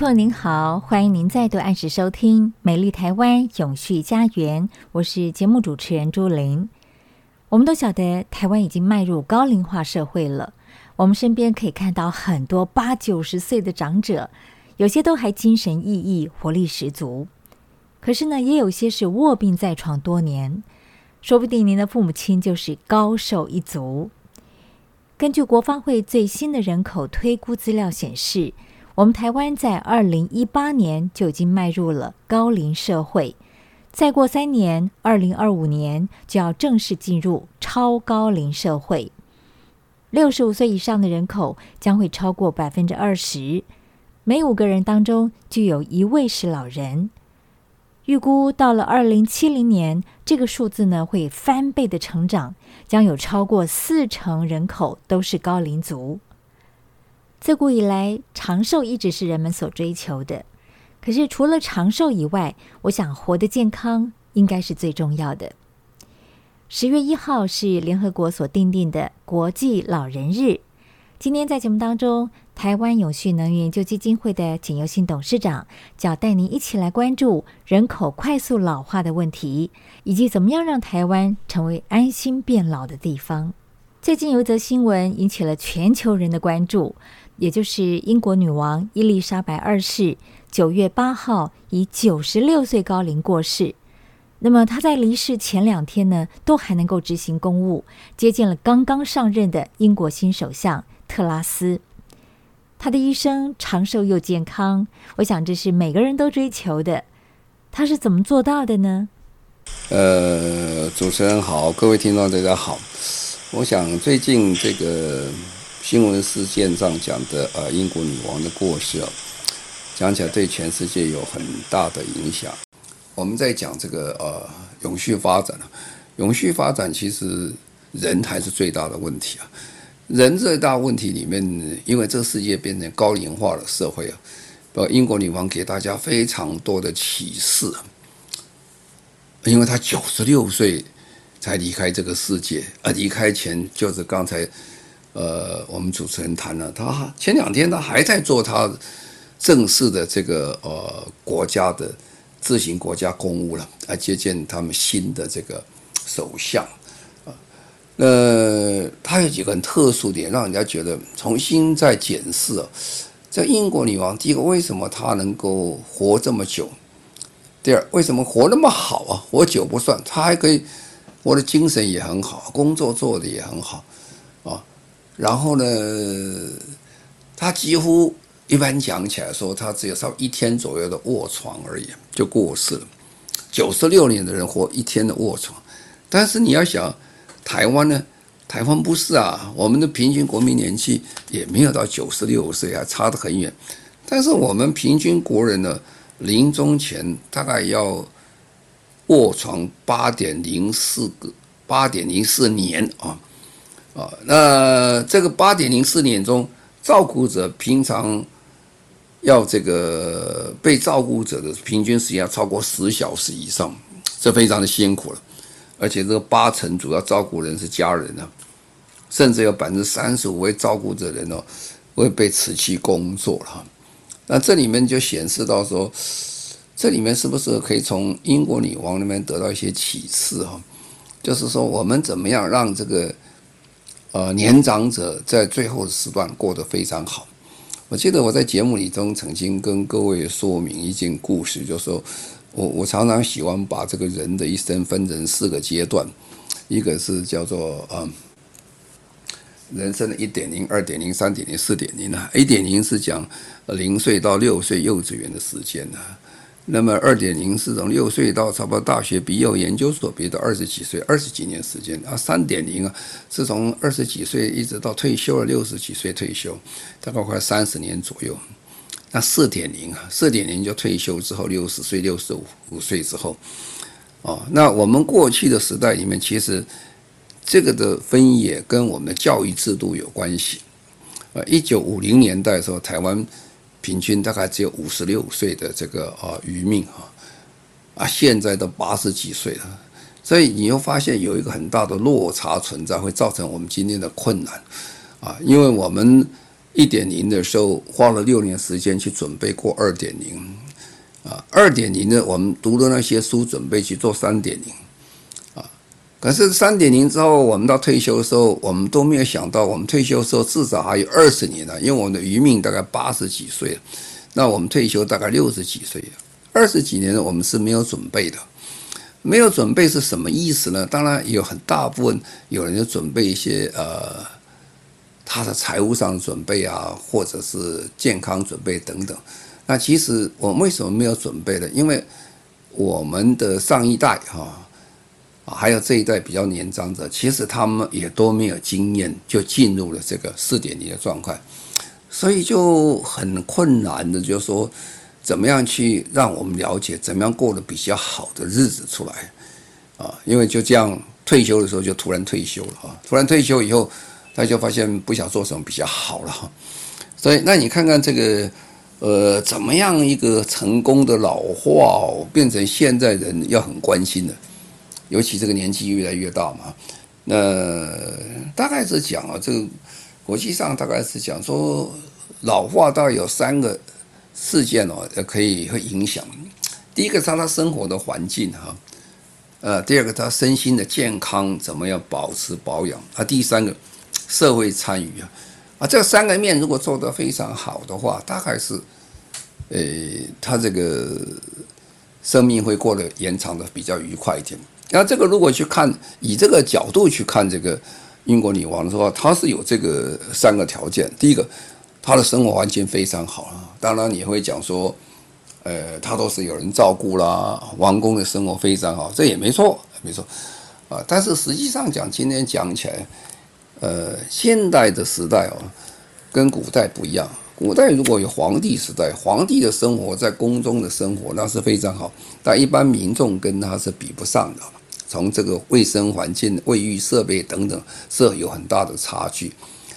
朋友您好，欢迎您再度按时收听《美丽台湾永续家园》，我是节目主持人朱琳。我们都晓得，台湾已经迈入高龄化社会了。我们身边可以看到很多八九十岁的长者，有些都还精神奕奕、活力十足。可是呢，也有些是卧病在床多年，说不定您的父母亲就是高寿一族。根据国发会最新的人口推估资料显示，我们台湾在二零一八年就已经迈入了高龄社会，再过三年，二零二五年就要正式进入超高龄社会。六十五岁以上的人口将会超过百分之二十，每五个人当中就有一位是老人。预估到了二零七零年，这个数字呢会翻倍的成长，将有超过四成人口都是高龄族。自古以来，长寿一直是人们所追求的。可是，除了长寿以外，我想活得健康应该是最重要的。十月一号是联合国所订定的国际老人日。今天在节目当中，台湾永续能源研究基金会的简尤新董事长将带您一起来关注人口快速老化的问题，以及怎么样让台湾成为安心变老的地方。最近有一则新闻引起了全球人的关注。也就是英国女王伊丽莎白二世，九月八号以九十六岁高龄过世。那么她在离世前两天呢，都还能够执行公务，接见了刚刚上任的英国新首相特拉斯。她的一生长寿又健康，我想这是每个人都追求的。她是怎么做到的呢？呃，主持人好，各位听众大家好。我想最近这个。新闻事件上讲的呃，英国女王的过世啊，讲起来对全世界有很大的影响。我们在讲这个呃永续发展，永续发展其实人还是最大的问题啊。人最大问题里面，因为这个世界变成高龄化的社会啊，呃，英国女王给大家非常多的启示，因为她九十六岁才离开这个世界，而离开前就是刚才。呃，我们主持人谈了，他前两天他还在做他正式的这个呃国家的自行国家公务了，来接见他们新的这个首相啊。呃，他有几个很特殊点，让人家觉得重新再检视啊。在英国女王，第一个为什么她能够活这么久？第二，为什么活那么好啊？活久不算，她还可以活的精神也很好，工作做得也很好。然后呢，他几乎一般讲起来说，他只有稍一天左右的卧床而已，就过世了。九十六年的人活一天的卧床，但是你要想，台湾呢，台湾不是啊，我们的平均国民年纪也没有到九十六岁啊，差得很远。但是我们平均国人呢，临终前大概要卧床八点零四个八点零四年啊。啊，那这个八点零四年中，照顾者平常要这个被照顾者的平均时间要超过十小时以上，这非常的辛苦了。而且这个八成主要照顾人是家人呢，甚至有百分之三十五位照顾者人哦会被辞去工作了。那这里面就显示到说，这里面是不是可以从英国女王那边得到一些启示哈？就是说我们怎么样让这个。呃，年长者在最后的时段过得非常好。我记得我在节目里中曾经跟各位说明一件故事，就是说，我我常常喜欢把这个人的一生分成四个阶段，一个是叫做嗯，人生的一点零、二点零、三点零、四点零啊。一点零是讲零岁到六岁幼稚园的时间呢，那么二点零是从六岁到差不多大学毕业、研究所毕业到二十几岁，二十几年时间啊。三点零啊，是从二十几岁一直到退休了，六十几岁退休，大概快三十年左右。那四点零啊，四点零就退休之后，六十岁、六十五五岁之后，哦，那我们过去的时代里面，其实这个的分野跟我们的教育制度有关系。呃，一九五零年代的时候，台湾平均大概只有五十六岁的这个啊余命啊，啊，现在都八十几岁了，所以你又发现有一个很大的落差存在，会造成我们今天的困难。啊，因为我们。一点零的时候花了六年时间去准备过二点零，啊，二点零呢，我们读了那些书准备去做三点零，可是三点零之后，我们到退休的时候，我们都没有想到，我们退休的时候至少还有二十年呢，因为我们的余命大概八十几岁，那我们退休大概六十几岁，二十几年我们是没有准备的，没有准备是什么意思呢？当然有很大部分有人就准备一些呃。他的财务上的准备啊，或者是健康准备等等，那其实我们为什么没有准备呢？因为我们的上一代哈，还有这一代比较年长者，其实他们也都没有经验，就进入了这个四点零的状态，所以就很困难的，就是说怎么样去让我们了解怎么样过得比较好的日子出来啊？因为就这样退休的时候就突然退休了啊，突然退休以后。他就发现不想做什么比较好了哈，所以那你看看这个，呃，怎么样一个成功的老化哦，变成现在人要很关心的，尤其这个年纪越来越大嘛，那大概是讲啊，这个国际上大概是讲说，老化大概有三个事件哦，可以会影响。第一个是他生活的环境哈，呃，第二个他身心的健康怎么样保持保养啊，第三个。社会参与啊，啊，这三个面如果做得非常好的话，大概是，呃，他这个生命会过得延长的比较愉快一点。那这个如果去看，以这个角度去看这个英国女王的话，她是有这个三个条件。第一个，她的生活环境非常好啊。当然你会讲说，呃，她都是有人照顾啦，王宫的生活非常好，这也没错，没错啊。但是实际上讲，今天讲起来。呃，现代的时代哦，跟古代不一样。古代如果有皇帝时代，皇帝的生活在宫中的生活那是非常好，但一般民众跟他是比不上的。从这个卫生环境、卫浴设备等等，是有很大的差距。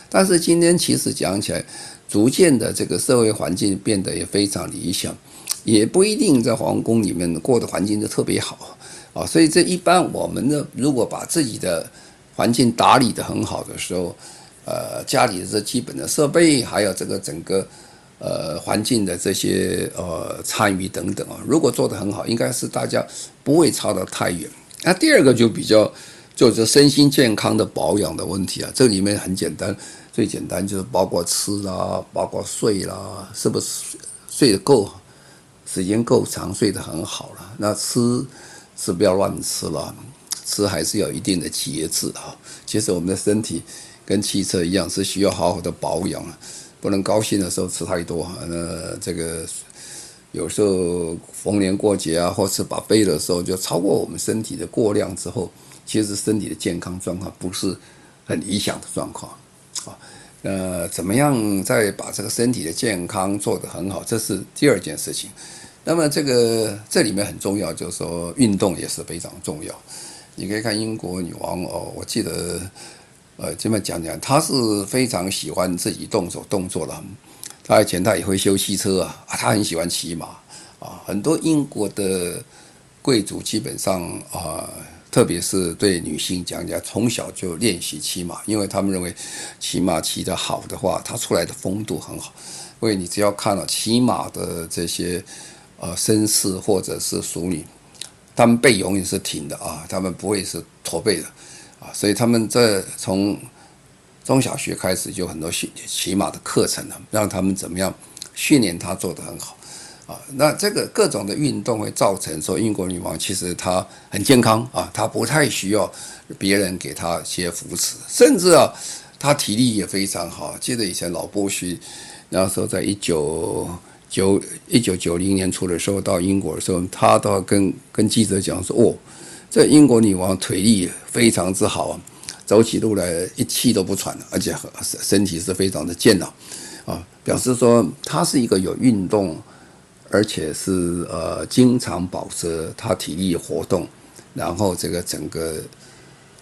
但是今天其实讲起来，逐渐的这个社会环境变得也非常理想，也不一定在皇宫里面过的环境就特别好啊。所以这一般我们呢，如果把自己的环境打理得很好的时候，呃，家里的这基本的设备，还有这个整个呃环境的这些呃参与等等啊，如果做得很好，应该是大家不会差得太远。那第二个就比较就是身心健康的保养的问题啊，这里面很简单，最简单就是包括吃啦，包括睡啦，是不是睡得够，时间够长，睡得很好了。那吃是不要乱吃了。吃还是要有一定的节制哈。其实我们的身体跟汽车一样，是需要好好的保养，不能高兴的时候吃太多。那这个有时候逢年过节啊，或是把背的时候，就超过我们身体的过量之后，其实身体的健康状况不是很理想的状况啊。呃，怎么样再把这个身体的健康做得很好，这是第二件事情。那么这个这里面很重要，就是说运动也是非常重要。你可以看英国女王哦，我记得，呃，这么讲讲，她是非常喜欢自己动手动作的。他以前他也会修汽车啊，他很喜欢骑马啊。很多英国的贵族基本上啊，特别是对女性讲讲，从小就练习骑马，因为他们认为骑马骑得好的话，他出来的风度很好。因为你只要看了骑马的这些呃绅士或者是淑女。他们背永远是挺的啊，他们不会是驼背的啊，所以他们在从中小学开始就很多训骑马的课程了，让他们怎么样训练他做得很好啊，那这个各种的运动会造成说英国女王其实她很健康啊，她不太需要别人给她一些扶持，甚至啊，她体力也非常好。记得以前老波须那时候在一九九一九九零年初的时候到英国的时候，他都要跟跟记者讲说：“哦，这英国女王腿力非常之好啊，走起路来一气都不喘，而且身身体是非常的健朗啊，表示说他是一个有运动。”而且是呃，经常保持他体力活动，然后这个整个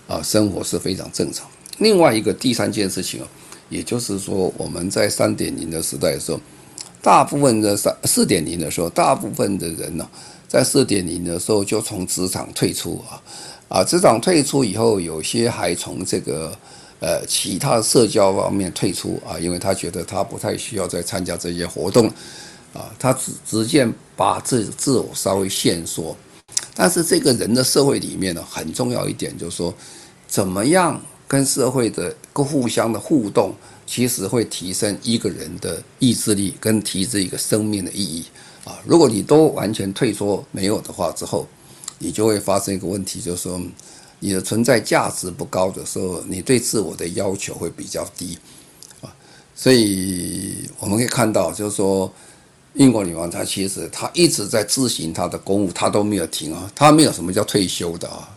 啊、生活是非常正常。另外一个第三件事情哦，也就是说我们在三点零的时代的时候，大部分的三四点零的时候，大部分的人呢，在四点零的时候就从职场退出啊啊，职场退出以后，有些还从这个呃其他社交方面退出啊，因为他觉得他不太需要再参加这些活动。啊，他只直接把自自我稍微限缩，但是这个人的社会里面呢，很重要一点就是说，怎么样跟社会的互相的互动，其实会提升一个人的意志力跟提升一个生命的意义啊。如果你都完全退缩没有的话之后，你就会发生一个问题，就是说你的存在价值不高的时候，你对自我的要求会比较低啊。所以我们可以看到，就是说。英国女王她其实她一直在执行她的公务，她都没有停啊，她没有什么叫退休的啊，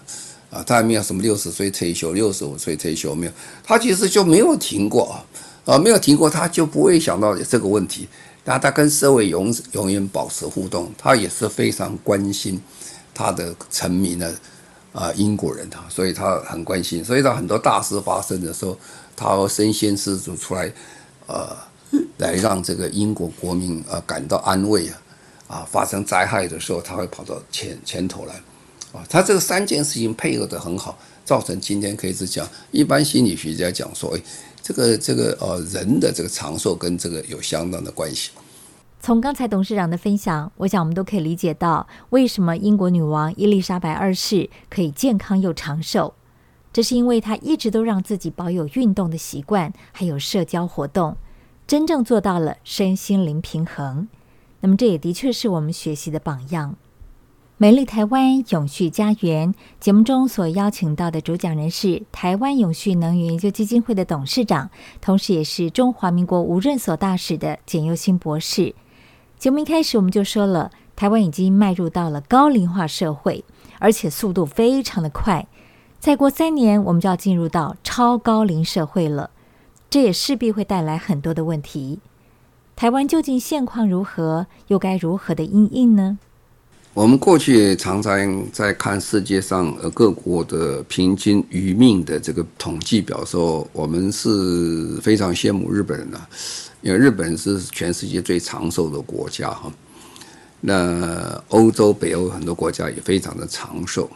啊，她还没有什么六十岁退休、六十五岁退休没有，她其实就没有停过啊，啊，没有停过，她就不会想到这个问题。那她跟社会永永远保持互动，她也是非常关心他的臣民呢啊，英国人他，所以他很关心，所以他很多大事发生的时候，他会身先士卒出来，呃。来让这个英国国民啊感到安慰啊，啊，发生灾害的时候，他会跑到前前头来，啊，他这个三件事情配合得很好，造成今天可以是讲，一般心理学家讲说，哎，这个这个呃人的这个长寿跟这个有相当的关系。从刚才董事长的分享，我想我们都可以理解到，为什么英国女王伊丽莎白二世可以健康又长寿，这是因为她一直都让自己保有运动的习惯，还有社交活动。真正做到了身心灵平衡，那么这也的确是我们学习的榜样。美丽台湾永续家园节目中所邀请到的主讲人是台湾永续能源研究基金会的董事长，同时也是中华民国无任所大使的简又新博士。节目一开始我们就说了，台湾已经迈入到了高龄化社会，而且速度非常的快，再过三年我们就要进入到超高龄社会了。这也势必会带来很多的问题。台湾究竟现况如何，又该如何的应应呢？我们过去常常在看世界上呃各国的平均余命的这个统计表的时候，我们是非常羡慕日本人的，因为日本是全世界最长寿的国家哈。那欧洲、北欧很多国家也非常的长寿。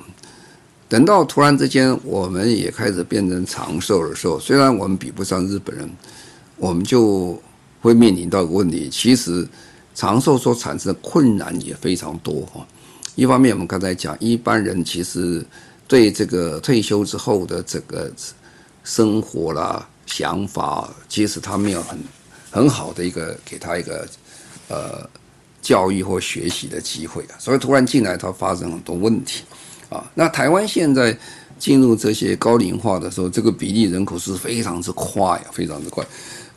等到突然之间，我们也开始变成长寿的时候，虽然我们比不上日本人，我们就会面临到一个问题。其实，长寿所产生的困难也非常多哈。一方面，我们刚才讲，一般人其实对这个退休之后的这个生活啦、想法，其实他没有很很好的一个给他一个呃教育或学习的机会啊。所以突然进来，他发生很多问题。啊，那台湾现在进入这些高龄化的时候，这个比例人口是非常之快啊，非常之快。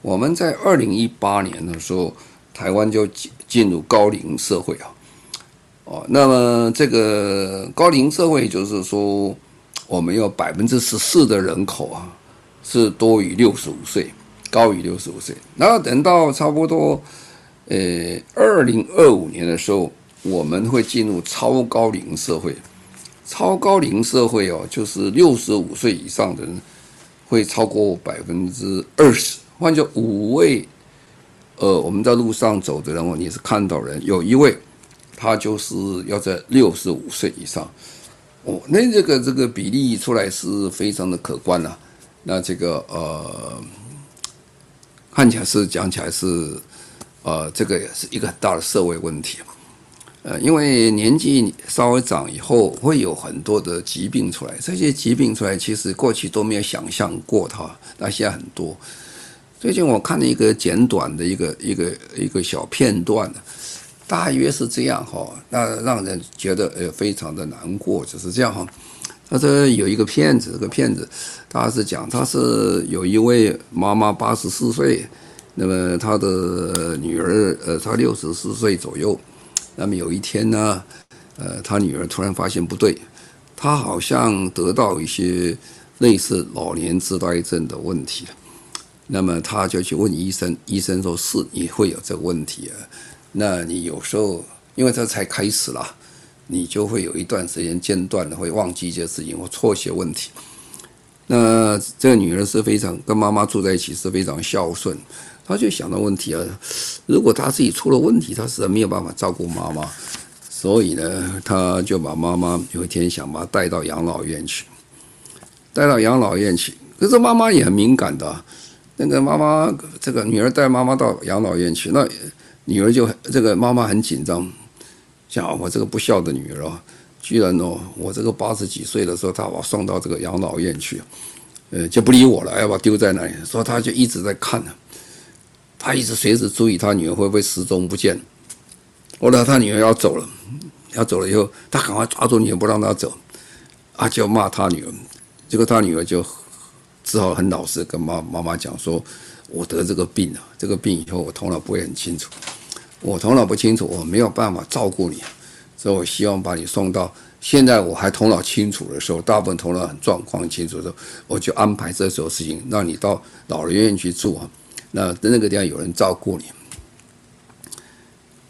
我们在二零一八年的时候，台湾就进进入高龄社会啊。哦，那么这个高龄社会就是说，我们有百分之十四的人口啊，是多于六十五岁，高于六十五岁。然后等到差不多呃二零二五年的时候，我们会进入超高龄社会。超高龄社会哦，就是六十五岁以上的人会超过百分之二十。换作五位，呃，我们在路上走的人，你是看到人，有一位他就是要在六十五岁以上。哦，那这个这个比例出来是非常的可观啊。那这个呃，看起来是讲起来是呃，这个也是一个很大的社会问题。呃，因为年纪稍微长以后，会有很多的疾病出来。这些疾病出来，其实过去都没有想象过它，但现在很多。最近我看了一个简短的一个一个一个小片段，大约是这样哈，那让人觉得呃非常的难过，就是这样哈。他说有一个骗子，这个骗子他是讲他是有一位妈妈八十四岁，那么他的女儿呃他六十四岁左右，那么有一天呢，呃他女儿突然发现不对，他好像得到一些类似老年痴呆症的问题了，那么他就去问医生，医生说是你会有这个问题啊，那你有时候因为他才开始了。你就会有一段时间间断的，会忘记一些事情或错写问题。那这个女儿是非常跟妈妈住在一起，是非常孝顺。她就想到问题啊，如果她自己出了问题，她实在没有办法照顾妈妈，所以呢，她就把妈妈有一天想把她带到养老院去，带到养老院去。可是妈妈也很敏感的，那个妈妈这个女儿带妈妈到养老院去，那女儿就这个妈妈很紧张。像我这个不孝的女儿啊，居然哦，我这个八十几岁的时候，她把我送到这个养老院去，呃，就不理我了，要把丢在那里。说她就一直在看，她一直随时注意她女儿会不会失踪不见。后来她女儿要走了，要走了以后，她赶快抓住女儿不让她走，啊，就骂她女儿。结果她女儿就只好很老实跟妈妈妈讲说：“我得这个病了，这个病以后我头脑不会很清楚。”我头脑不清楚，我没有办法照顾你，所以我希望把你送到现在我还头脑清楚的时候，大部分头脑很状况清楚的时候，我就安排这种事情，让你到老人院去住啊。那那个地方有人照顾你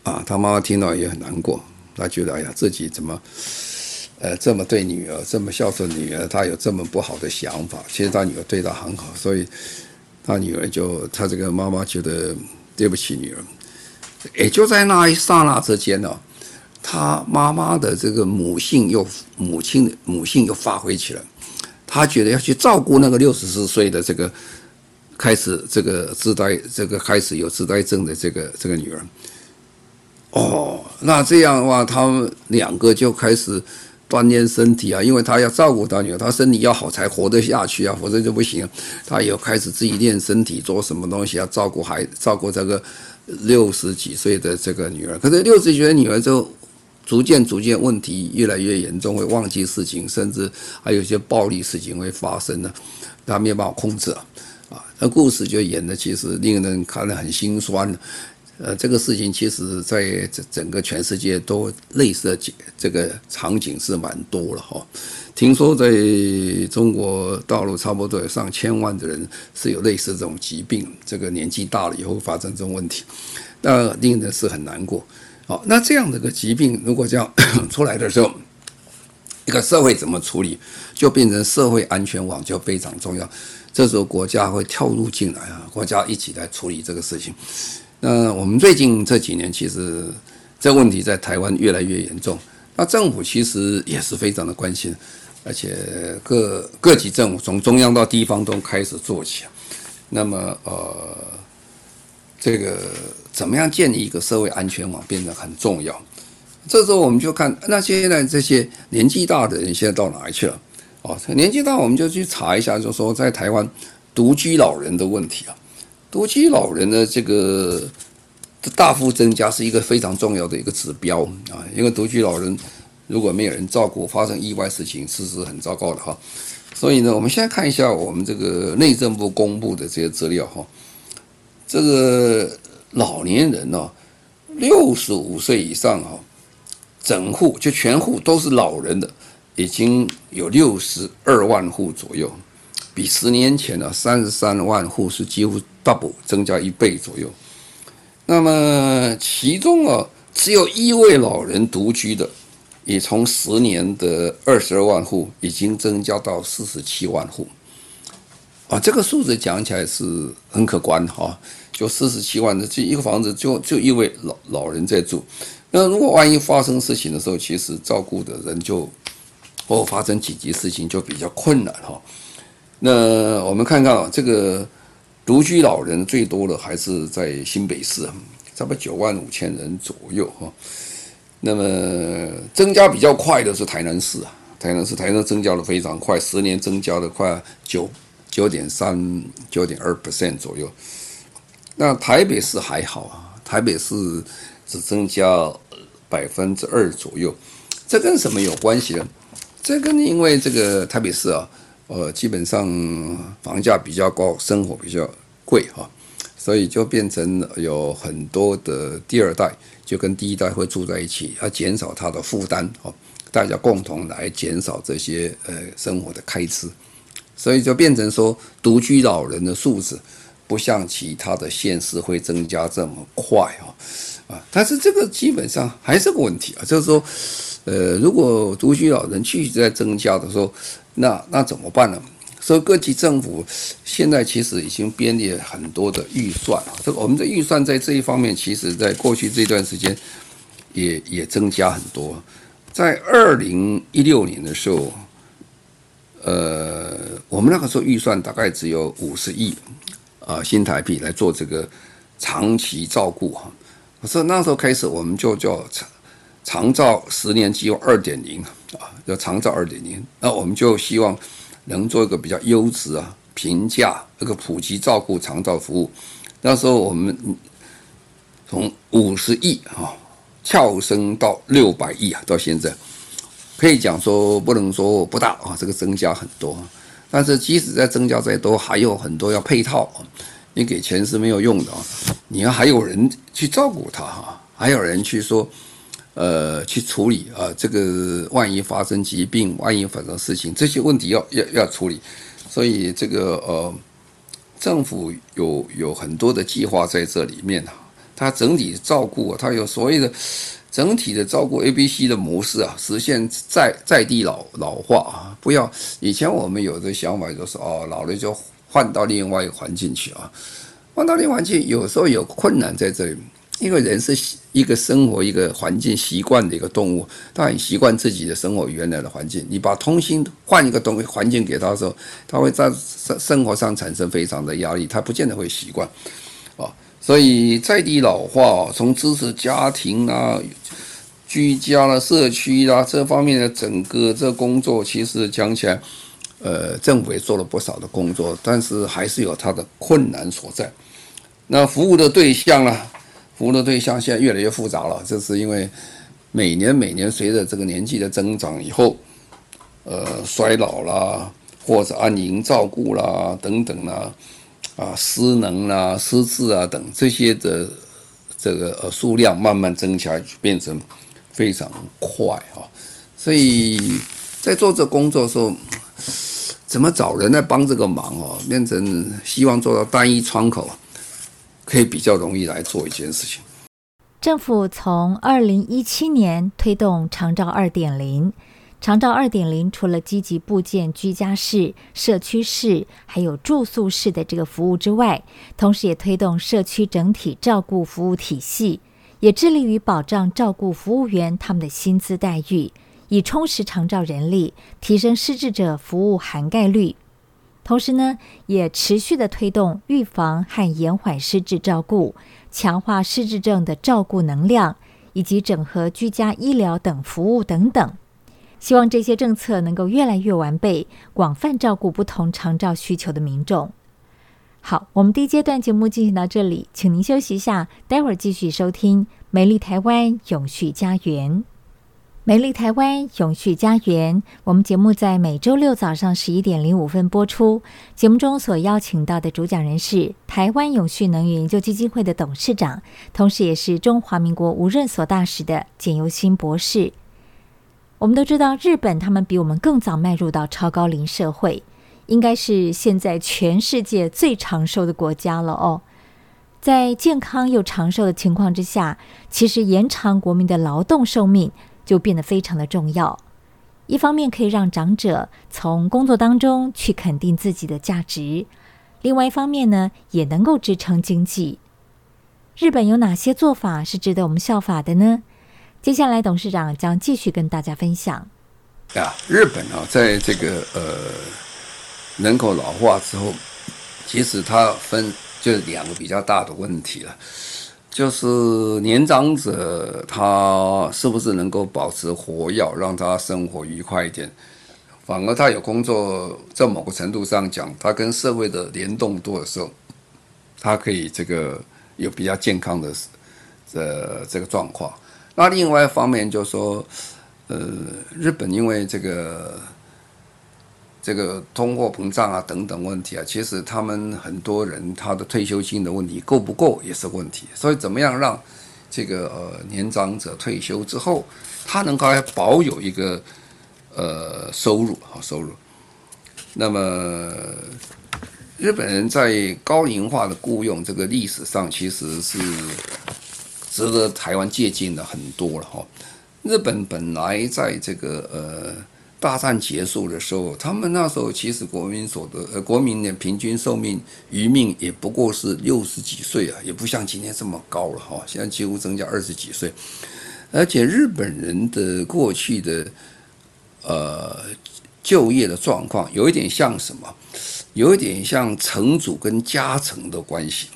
啊。他妈妈听到也很难过，他觉得哎呀，自己怎么呃这么对女儿，这么孝顺女儿，他有这么不好的想法。其实他女儿对他很好，所以他女儿就他这个妈妈觉得对不起女儿。也就在那一刹那之间呢，他妈妈的这个母性又母亲母性又发挥起来，他觉得要去照顾那个六十四岁的这个开始这个痴呆这个开始有痴呆症的这个这个女儿。哦，那这样的话，他们两个就开始锻炼身体啊，因为他要照顾他女儿，他身体要好才活得下去啊，否则就不行。他也开始自己练身体，做什么东西要照顾孩照顾这个。六十几岁的这个女儿，可是六十几岁的女儿就逐渐逐渐问题越来越严重，会忘记事情，甚至还有一些暴力事情会发生呢，他没有办法控制啊，啊，那故事就演的其实令人看得很心酸。呃，这个事情其实在整整个全世界都类似的这个场景是蛮多了哈。听说在中国大陆差不多有上千万的人是有类似这种疾病，这个年纪大了以后发生这种问题，那令人是很难过。好，那这样的一个疾病如果这样 出来的时候，一个社会怎么处理，就变成社会安全网就非常重要。这时候国家会跳入进来啊，国家一起来处理这个事情。那我们最近这几年其实这问题在台湾越来越严重，那政府其实也是非常的关心。而且各各级政府从中央到地方都开始做起，那么呃，这个怎么样建立一个社会安全网变得很重要。这时候我们就看，那现在这些年纪大的人现在到哪里去了？哦，年纪大我们就去查一下，就说在台湾独居老人的问题啊，独居老人的这个大幅增加是一个非常重要的一个指标啊，因为独居老人。如果没有人照顾，发生意外事情，是是很糟糕的哈。所以呢，我们现在看一下我们这个内政部公布的这些资料哈。这个老年人呢，六十五岁以上哈，整户就全户都是老人的，已经有六十二万户左右，比十年前的三十三万户是几乎 double 增加一倍左右。那么其中啊，只有一位老人独居的。也从十年的二十二万户，已经增加到四十七万户，啊，这个数字讲起来是很可观哈，就四十七万的这一个房子就，就一位老老人在住，那如果万一发生事情的时候，其实照顾的人就或发生紧急事情就比较困难哈。那我们看看啊，这个独居老人最多的还是在新北市，差不多九万五千人左右哈。那么增加比较快的是台南市啊，台南市台南增加的非常快，十年增加了快九九点三九点二 percent 左右。那台北市还好啊，台北市只增加百分之二左右。这跟什么有关系呢？这跟因为这个台北市啊，呃，基本上房价比较高，生活比较贵哈，所以就变成有很多的第二代就跟第一代会住在一起，要减少他的负担哦，大家共同来减少这些呃生活的开支，所以就变成说独居老人的数字不像其他的县市会增加这么快啊啊，但是这个基本上还是个问题啊，就是说。呃，如果独居老人继续在增加的时候，那那怎么办呢？所以各级政府现在其实已经编列很多的预算啊。这个我们的预算在这一方面，其实在过去这段时间也也增加很多。在二零一六年的时候，呃，我们那个时候预算大概只有五十亿啊新台币来做这个长期照顾哈。所以那时候开始，我们就叫长。长照十年计划二点零啊，叫长照二点零，那我们就希望能做一个比较优质啊、平价、一个普及照顾长照服务。那时候我们从五十亿啊跳升到六百亿啊，到现在可以讲说不能说不大啊，这个增加很多。但是即使在增加再多，还有很多要配套，你给钱是没有用的啊，你要还有人去照顾他哈，还有人去说。呃，去处理啊，这个万一发生疾病，万一发生事情，这些问题要要要处理，所以这个呃，政府有有很多的计划在这里面啊，它整体照顾，它有所谓的整体的照顾 A、B、C 的模式啊，实现在在地老老化啊，不要以前我们有的想法就是哦，老了就换到另外一个环境去啊，换到另外环境有时候有困难在这里。因为人是一个生活一个环境习惯的一个动物，他很习惯自己的生活原来的环境。你把重新换一个东环境给他的时候，他会在生生活上产生非常的压力，他不见得会习惯。啊，所以在地老化，从支持家庭啊、居家啦、社区啦这方面的整个这工作，其实讲起来，呃，政府也做了不少的工作，但是还是有它的困难所在。那服务的对象呢？服务的对象现在越来越复杂了，这是因为每年每年随着这个年纪的增长以后，呃，衰老啦，或者安宁照顾啦等等啦，啊，失能啦、失智啊等这些的这个呃数量慢慢增加，变成非常快啊。所以在做这工作的时候，怎么找人来帮这个忙哦？变成希望做到单一窗口。可以比较容易来做一件事情。政府从二零一七年推动长照二点零，长照二点零除了积极布建居家式、社区式，还有住宿式的这个服务之外，同时也推动社区整体照顾服务体系，也致力于保障照顾服务员他们的薪资待遇，以充实长照人力，提升失智者服务涵盖率。同时呢，也持续的推动预防和延缓失智照顾，强化失智症的照顾能量，以及整合居家医疗等服务等等。希望这些政策能够越来越完备，广泛照顾不同长照需求的民众。好，我们第一阶段节目进行到这里，请您休息一下，待会儿继续收听《美丽台湾永续家园》。美丽台湾永续家园，我们节目在每周六早上十一点零五分播出。节目中所邀请到的主讲人是台湾永续能源研究基金会的董事长，同时也是中华民国无任所大使的简尤新博士。我们都知道，日本他们比我们更早迈入到超高龄社会，应该是现在全世界最长寿的国家了哦。在健康又长寿的情况之下，其实延长国民的劳动寿命。就变得非常的重要。一方面可以让长者从工作当中去肯定自己的价值，另外一方面呢，也能够支撑经济。日本有哪些做法是值得我们效法的呢？接下来董事长将继续跟大家分享。啊，日本啊，在这个呃人口老化之后，其实它分就两个比较大的问题了。就是年长者他是不是能够保持活跃，让他生活愉快一点？反而他有工作，在某个程度上讲，他跟社会的联动多的时候，他可以这个有比较健康的这这个状况。那另外一方面就是说，呃，日本因为这个这个通货膨胀啊等等问题啊，其实他们很多人他的退休金的问题够不够也是问题。所以怎么样让这个呃年长者退休之后，他能够还保有一个呃收入啊收入？那么日本人在高龄化的雇佣这个历史上，其实是。值得台湾借鉴的很多了哈。日本本来在这个呃大战结束的时候，他们那时候其实国民所得呃国民的平均寿命余命也不过是六十几岁啊，也不像今天这么高了哈。现在几乎增加二十几岁，而且日本人的过去的呃就业的状况有一点像什么？有一点像城主跟家臣的关系，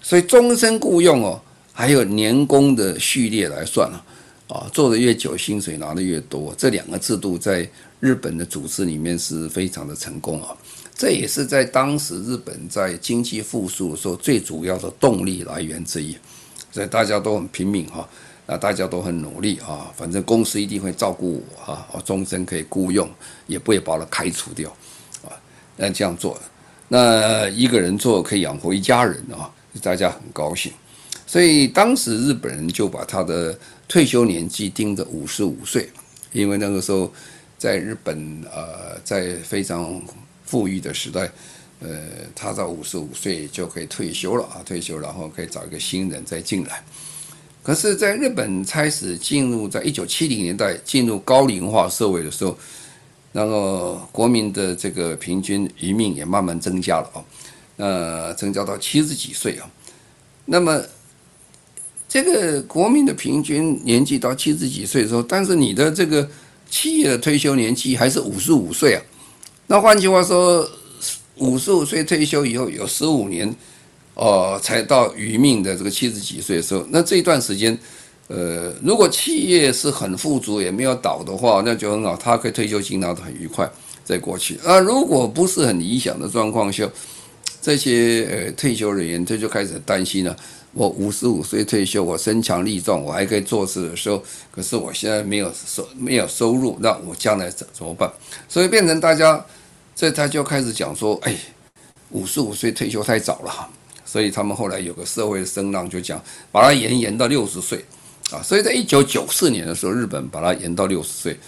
所以终身雇佣哦。还有年功的序列来算啊，啊，做的越久，薪水拿的越多。这两个制度在日本的组织里面是非常的成功啊。这也是在当时日本在经济复苏的时候最主要的动力来源之一。所以大家都很拼命哈，啊，大家都很努力啊，反正公司一定会照顾我哈，我终身可以雇佣，也不会把它开除掉啊。那这样做，那一个人做可以养活一家人啊，大家很高兴。所以当时日本人就把他的退休年纪定在五十五岁，因为那个时候在日本呃，在非常富裕的时代，呃，他到五十五岁就可以退休了啊，退休然后可以找一个新人再进来。可是，在日本开始进入在一九七零年代进入高龄化社会的时候，那个国民的这个平均余命也慢慢增加了啊，呃，增加到七十几岁啊，那么。这个国民的平均年纪到七十几岁的时候，但是你的这个企业的退休年纪还是五十五岁啊。那换句话说，五十五岁退休以后有十五年，哦，才到余命的这个七十几岁的时候。那这一段时间，呃，如果企业是很富足也没有倒的话，那就很好，他可以退休金拿得很愉快，在过去。啊，如果不是很理想的状况下，这些呃退休人员他就开始担心了。我五十五岁退休，我身强力壮，我还可以做事的时候，可是我现在没有收没有收入，那我将来怎怎么办？所以变成大家，这他就开始讲说，哎，五十五岁退休太早了，所以他们后来有个社会声浪，就讲把它延延到六十岁，啊，所以在一九九四年的时候，日本把它延到六十岁，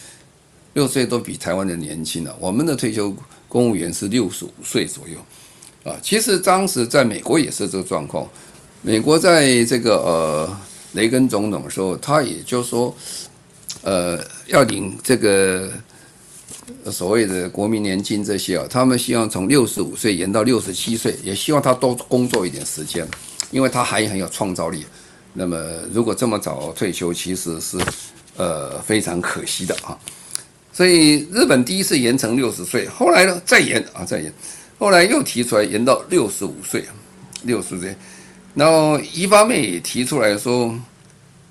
六岁都比台湾的年轻了。我们的退休公务员是六十五岁左右，啊，其实当时在美国也是这个状况。美国在这个呃雷根总统的时候，他也就说，呃，要领这个所谓的国民年金这些啊，他们希望从六十五岁延到六十七岁，也希望他多工作一点时间，因为他还很有创造力。那么如果这么早退休，其实是呃非常可惜的啊。所以日本第一次延成六十岁，后来呢再延啊再延，后来又提出来延到六十五岁，六十岁。然后一方面也提出来说，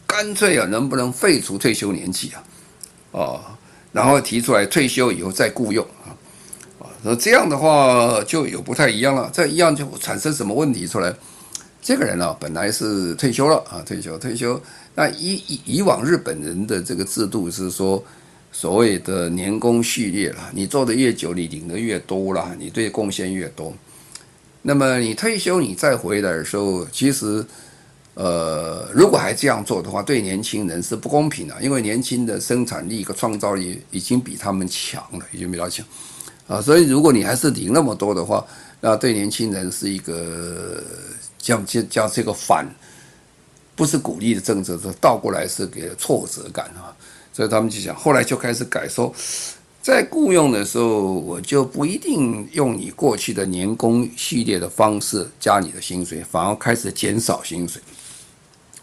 干脆啊，能不能废除退休年纪啊？哦，然后提出来退休以后再雇佣啊，啊，那这样的话就有不太一样了。这一样就产生什么问题出来？这个人啊，本来是退休了啊，退休退休。那以以以往日本人的这个制度是说，所谓的年功序列了，你做的越久，你领的越多了，你对贡献越多。那么你退休，你再回来的时候，其实，呃，如果还这样做的话，对年轻人是不公平的，因为年轻的生产力和创造力已经比他们强了，已经比较强，啊，所以如果你还是领那么多的话，那对年轻人是一个叫叫叫这个反，不是鼓励的政策，是倒过来是给挫折感啊，所以他们就想，后来就开始改说。在雇佣的时候，我就不一定用你过去的年功序列的方式加你的薪水，反而开始减少薪水，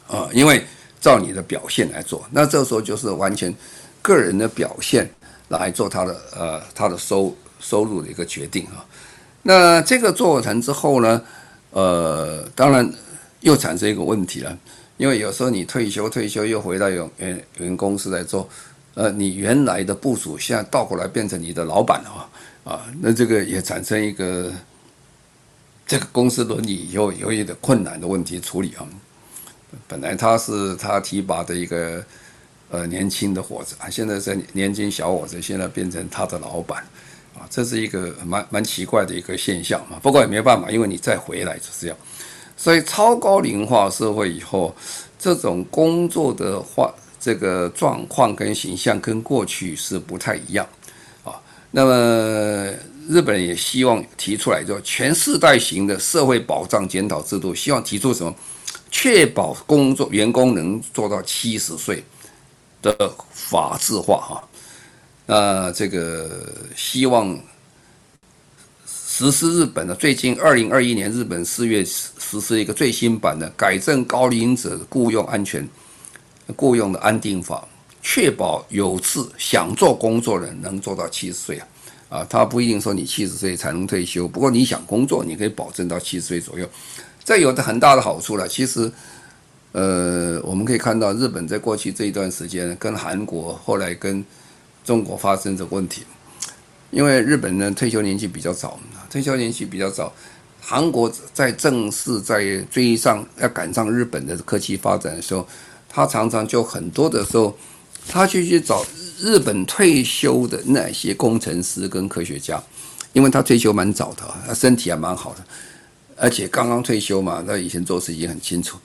啊，因为照你的表现来做。那这时候就是完全个人的表现来做他的呃他的收收入的一个决定啊。那这个做成之后呢，呃，当然又产生一个问题了，因为有时候你退休退休又回到原原原公司来做。呃，你原来的部署现在倒过来变成你的老板了啊，啊，那这个也产生一个这个公司伦理有有一点困难的问题处理啊。本来他是他提拔的一个呃年轻的伙子啊，现在是年轻小伙子，现在变成他的老板啊，这是一个蛮蛮奇怪的一个现象嘛。不过也没办法，因为你再回来就是这样。所以超高龄化社会以后，这种工作的话，这个状况跟形象跟过去是不太一样啊。那么日本人也希望提出来，就全世代型的社会保障检讨制度，希望提出什么？确保工作员工能做到七十岁的法制化哈。那这个希望。实施日本的最近二零二一年日本四月实施一个最新版的改正高龄者雇佣安全雇佣的安定法，确保有志想做工作的人能做到七十岁啊啊，他不一定说你七十岁才能退休，不过你想工作，你可以保证到七十岁左右，这有的很大的好处了。其实，呃，我们可以看到日本在过去这一段时间跟韩国后来跟中国发生这个问题。因为日本人退休年纪比较早，退休年纪比较早，韩国在正式在追上要赶上日本的科技发展的时候，他常常就很多的时候，他就去找日本退休的那些工程师跟科学家，因为他退休蛮早的，他身体还蛮好的，而且刚刚退休嘛，他以前做事已经很清楚，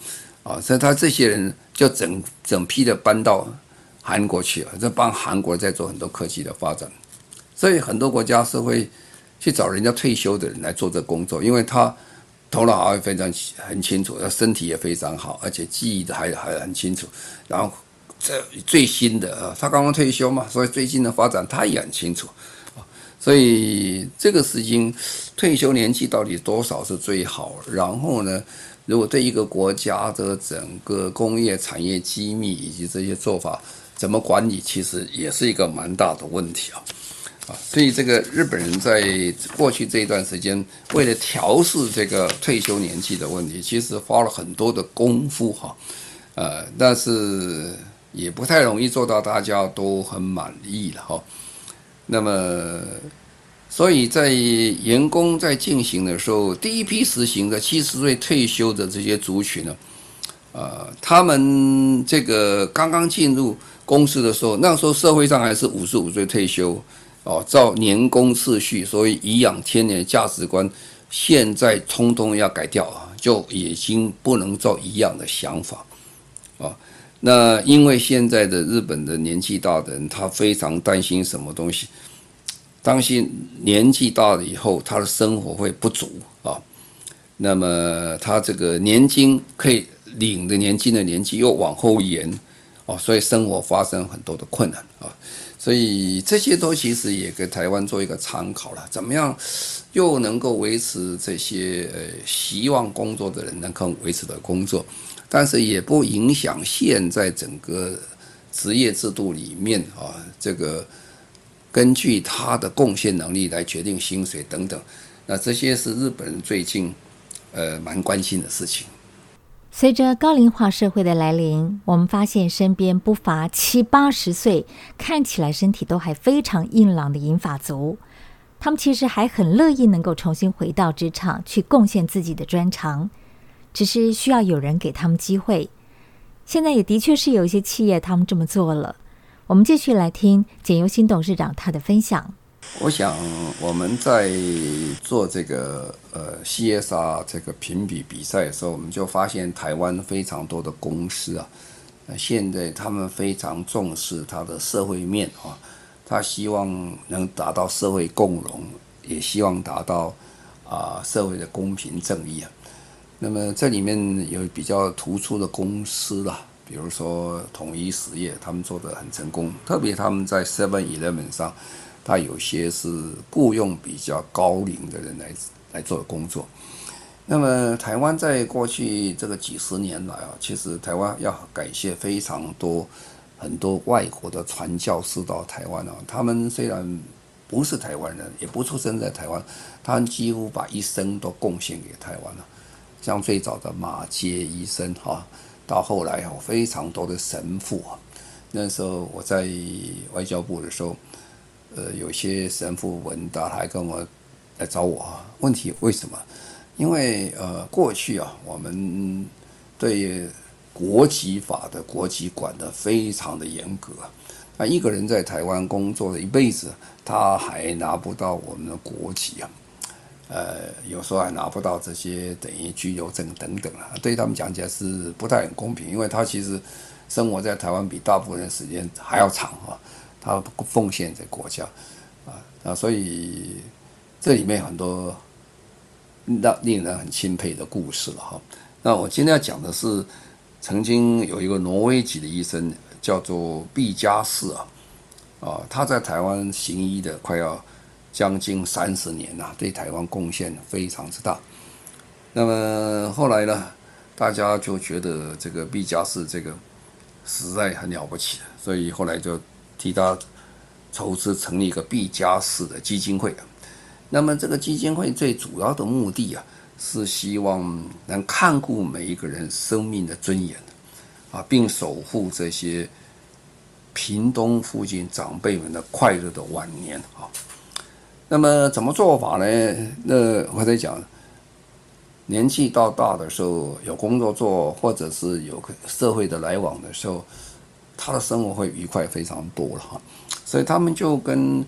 啊，所以他这些人就整整批的搬到韩国去了，就帮韩国在做很多科技的发展。所以很多国家是会去找人家退休的人来做这工作，因为他头脑还非常很清楚，他身体也非常好，而且记忆的还还很清楚。然后这最新的啊，他刚刚退休嘛，所以最近的发展他也很清楚。所以这个时间退休年纪到底多少是最好？然后呢，如果对一个国家的整个工业产业机密以及这些做法怎么管理，其实也是一个蛮大的问题啊。啊，所以这个日本人在过去这一段时间，为了调试这个退休年纪的问题，其实花了很多的功夫哈，呃，但是也不太容易做到大家都很满意了哈。那么，所以在员工在进行的时候，第一批实行的七十岁退休的这些族群呢，呃，他们这个刚刚进入公司的时候，那时候社会上还是五十五岁退休。哦，照年功次序，所以颐养天年价值观，现在通通要改掉啊，就已经不能做一样的想法，啊，那因为现在的日本的年纪大的人，他非常担心什么东西，担心年纪大了以后，他的生活会不足啊，那么他这个年金可以领的年金的年纪又往后延，哦，所以生活发生很多的困难啊。所以这些都其实也给台湾做一个参考了，怎么样又能够维持这些呃希望工作的人能够维持的工作，但是也不影响现在整个职业制度里面啊，这个根据他的贡献能力来决定薪水等等，那这些是日本人最近呃蛮关心的事情。随着高龄化社会的来临，我们发现身边不乏七八十岁，看起来身体都还非常硬朗的银发族。他们其实还很乐意能够重新回到职场去贡献自己的专长，只是需要有人给他们机会。现在也的确是有一些企业他们这么做了。我们继续来听简尤新董事长他的分享。我想我们在做这个呃 CSR 这个评比比赛的时候，我们就发现台湾非常多的公司啊，现在他们非常重视它的社会面啊，他希望能达到社会共荣，也希望达到啊社会的公平正义啊。那么这里面有比较突出的公司啦，比如说统一实业，他们做得很成功，特别他们在 Seven Eleven 上。他有些是雇佣比较高龄的人来来做的工作。那么台湾在过去这个几十年来啊，其实台湾要感谢非常多很多外国的传教士到台湾啊。他们虽然不是台湾人，也不出生在台湾，他们几乎把一生都贡献给台湾了。像最早的马偕医生哈，到后来有非常多的神父啊。那时候我在外交部的时候。呃，有些神父文达还跟我来找我啊，问题为什么？因为呃，过去啊，我们对国籍法的国籍管得非常的严格。那一个人在台湾工作了一辈子，他还拿不到我们的国籍啊，呃，有时候还拿不到这些等于居留证等等啊，对他们讲起来是不太很公平，因为他其实生活在台湾比大部分人时间还要长啊，他奉献给国家啊啊，所以这里面很多让令人很钦佩的故事了哈。那我今天要讲的是，曾经有一个挪威籍的医生。叫做毕加士啊，啊，他在台湾行医的快要将近三十年了，对台湾贡献非常之大。那么后来呢，大家就觉得这个毕加士这个实在很了不起，所以后来就替他筹资成立一个毕加士的基金会。那么这个基金会最主要的目的啊，是希望能看顾每一个人生命的尊严。啊，并守护这些屏东附近长辈们的快乐的晚年啊。那么怎么做法呢？那我在讲，年纪到大的时候有工作做，或者是有社会的来往的时候，他的生活会愉快非常多了哈。所以他们就跟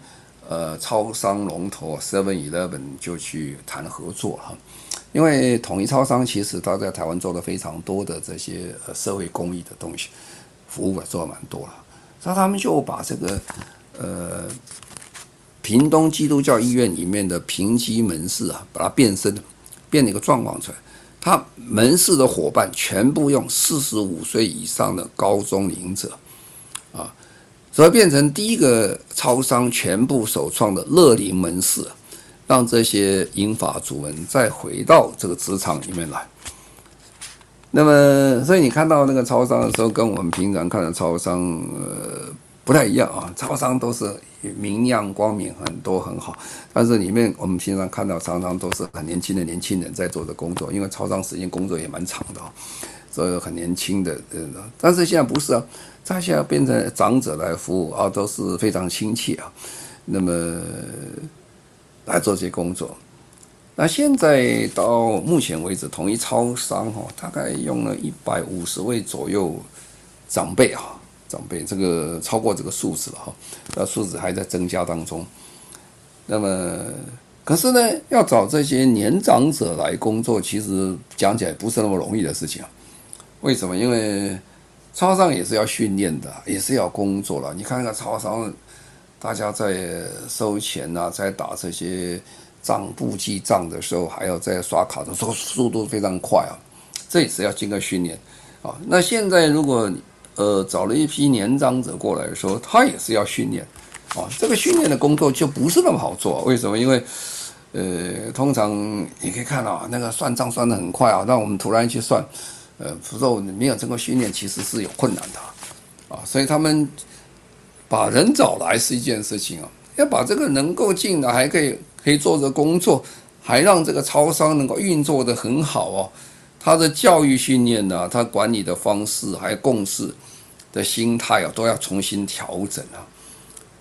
呃超商龙头 Seven Eleven 就去谈合作哈。因为统一超商其实他在台湾做了非常多的这些呃社会公益的东西，服务做了蛮多了，所以他们就把这个呃屏东基督教医院里面的平基门市啊，把它变身，变了一个状况出来。他门市的伙伴全部用四十五岁以上的高中龄者啊，所以变成第一个超商全部首创的乐龄门市。让这些银发族们再回到这个职场里面来。那么，所以你看到那个超商的时候，跟我们平常看的超商呃不太一样啊。超商都是明亮光明，很多很好，但是里面我们平常看到常常都是很年轻的年轻人在做的工作，因为超商时间工作也蛮长的，所以很年轻的。但是现在不是啊，他现在变成长者来服务啊，都是非常亲切啊。那么。来做这些工作，那现在到目前为止，统一超商哈，大概用了一百五十位左右长辈啊，长辈这个超过这个数字了哈，那数字还在增加当中。那么，可是呢，要找这些年长者来工作，其实讲起来不是那么容易的事情啊。为什么？因为超商也是要训练的，也是要工作了。你看那个超商。大家在收钱呐、啊，在打这些账簿记账的时候，还要在刷卡的时候，速度非常快啊，这也是要经过训练啊。那现在如果呃找了一批年长者过来的时候，他也是要训练啊。这个训练的工作就不是那么好做，为什么？因为呃，通常你可以看到啊，那个算账算得很快啊，那我们突然去算，呃，不过没有经过训练，其实是有困难的啊，所以他们。把人找来是一件事情啊，要把这个能够进来，还可以可以做着工作，还让这个超商能够运作得很好哦。他的教育训练呢，他管理的方式，还有共事的心态啊，都要重新调整啊。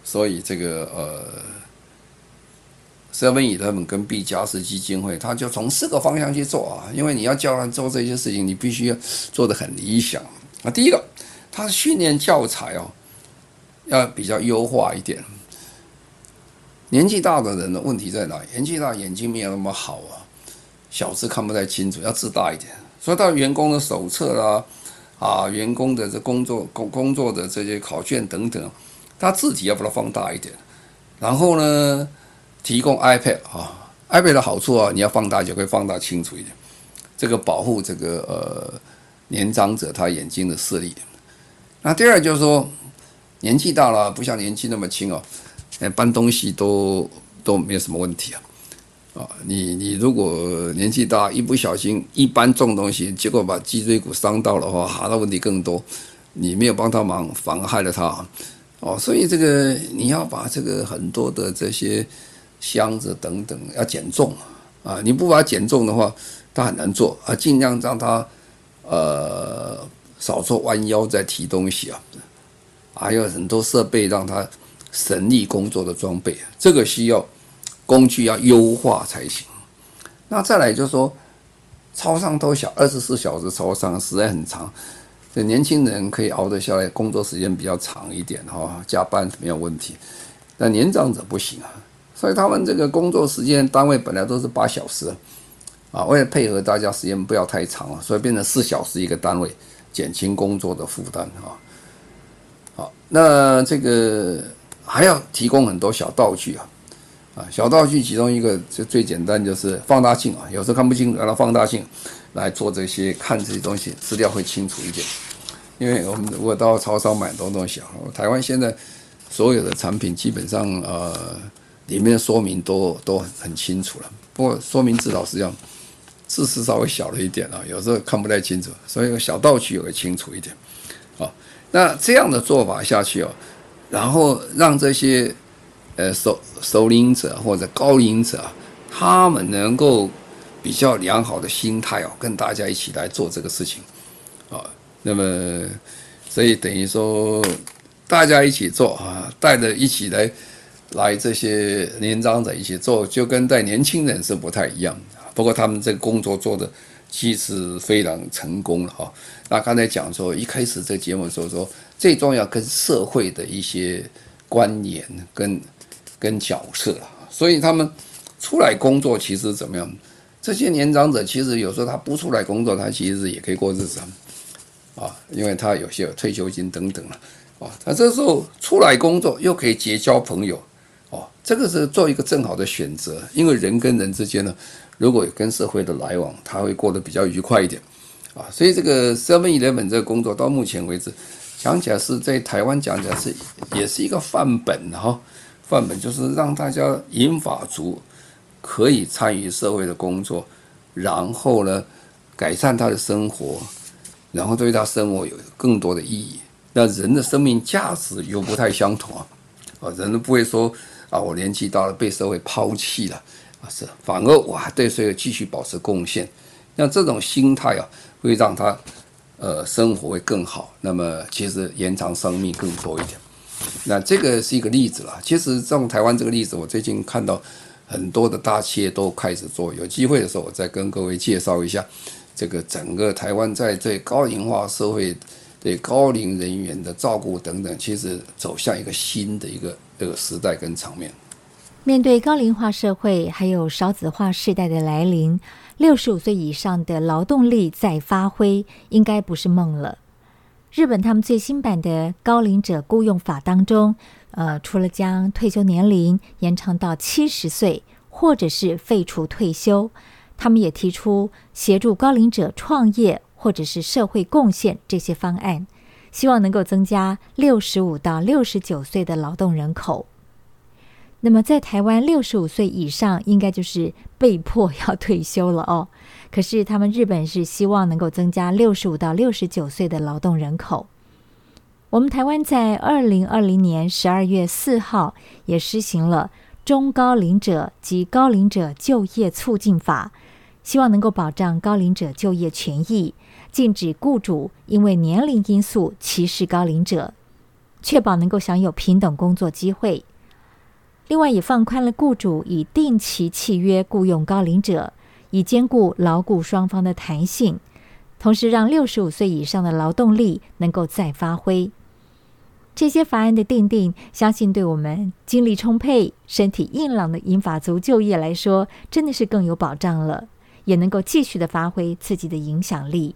所以这个呃，Seven Eleven 跟毕加斯基金会，他就从四个方向去做啊。因为你要教他做这些事情，你必须要做得很理想啊。第一个，他的训练教材哦。要比较优化一点。年纪大的人的问题在哪？年纪大眼睛没有那么好啊，小字看不太清楚，要字大一点。所以到员工的手册啦，啊，员工的这工作工工作的这些考卷等等，他字体要把它放大一点。然后呢，提供 iPad 啊，iPad 的好处啊，你要放大就可以放大清楚一点，这个保护这个呃年长者他眼睛的视力。那第二就是说。年纪大了，不像年纪那么轻哦，搬东西都都没有什么问题啊。啊，你你如果年纪大，一不小心一搬重东西，结果把脊椎骨伤到了话，哈，那问题更多。你没有帮他忙，反而害了他。哦，所以这个你要把这个很多的这些箱子等等要减重啊，你不把它减重的话，他很难做啊。尽量让他呃少做弯腰再提东西啊。还有很多设备让他省力工作的装备，这个需要工具要优化才行。那再来就是说，超商都小，二十四小时超商实在很长。这年轻人可以熬得下来，工作时间比较长一点哈，加班没有问题。但年长者不行啊，所以他们这个工作时间单位本来都是八小时，啊，为了配合大家时间不要太长啊，所以变成四小时一个单位，减轻工作的负担啊。好，那这个还要提供很多小道具啊，啊，小道具其中一个就最简单就是放大镜啊，有时候看不清楚，拿放大镜来做这些看这些东西，资料会清楚一点。因为我们如果到超商买东东西啊，台湾现在。所有的产品基本上呃，里面说明都都很清楚了。不过说明至少是要，字是稍微小了一点啊，有时候看不太清楚，所以小道具也会清楚一点。啊，那这样的做法下去哦，然后让这些呃首首领者或者高领者，他们能够比较良好的心态哦，跟大家一起来做这个事情啊。那么，所以等于说。大家一起做啊，带着一起来，来这些年长者一起做，就跟带年轻人是不太一样。不过他们这个工作做的其实非常成功了哈。那刚才讲说，一开始这节目说说，最重要跟社会的一些观念跟跟角色，所以他们出来工作其实怎么样？这些年长者其实有时候他不出来工作，他其实也可以过日子啊，因为他有些有退休金等等了。哦，他这时候出来工作又可以结交朋友，哦，这个是做一个正好的选择。因为人跟人之间呢，如果有跟社会的来往，他会过得比较愉快一点，啊，所以这个 Seven Eleven 这个工作到目前为止，讲起来是在台湾讲起来是也是一个范本哈，范本就是让大家银发族可以参与社会的工作，然后呢改善他的生活，然后对他生活有更多的意义。那人的生命价值又不太相同啊，啊，人都不会说啊，我年纪大了被社会抛弃了啊，是反而我还对社会继续保持贡献，那这种心态啊，会让他呃生活会更好，那么其实延长生命更多一点。那这个是一个例子了。其实像台湾这个例子，我最近看到很多的大企业都开始做，有机会的时候我再跟各位介绍一下这个整个台湾在这高龄化社会。对高龄人员的照顾等等，其实走向一个新的一个这个时代跟场面。面对高龄化社会还有少子化世代的来临，六十五岁以上的劳动力再发挥，应该不是梦了。日本他们最新版的高龄者雇用法当中，呃，除了将退休年龄延长到七十岁，或者是废除退休，他们也提出协助高龄者创业。或者是社会贡献这些方案，希望能够增加六十五到六十九岁的劳动人口。那么在台湾，六十五岁以上应该就是被迫要退休了哦。可是他们日本是希望能够增加六十五到六十九岁的劳动人口。我们台湾在二零二零年十二月四号也施行了中高龄者及高龄者就业促进法，希望能够保障高龄者就业权益。禁止雇主因为年龄因素歧视高龄者，确保能够享有平等工作机会。另外，也放宽了雇主以定期契约雇佣高龄者，以兼顾劳雇双方的弹性，同时让六十五岁以上的劳动力能够再发挥。这些法案的订定，相信对我们精力充沛、身体硬朗的英法族就业来说，真的是更有保障了，也能够继续的发挥自己的影响力。